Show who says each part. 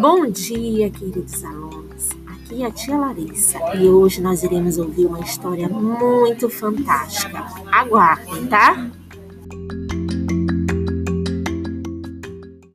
Speaker 1: Bom dia, queridos alunos. Aqui é a tia Larissa e hoje nós iremos ouvir uma história muito fantástica. Aguardem, tá?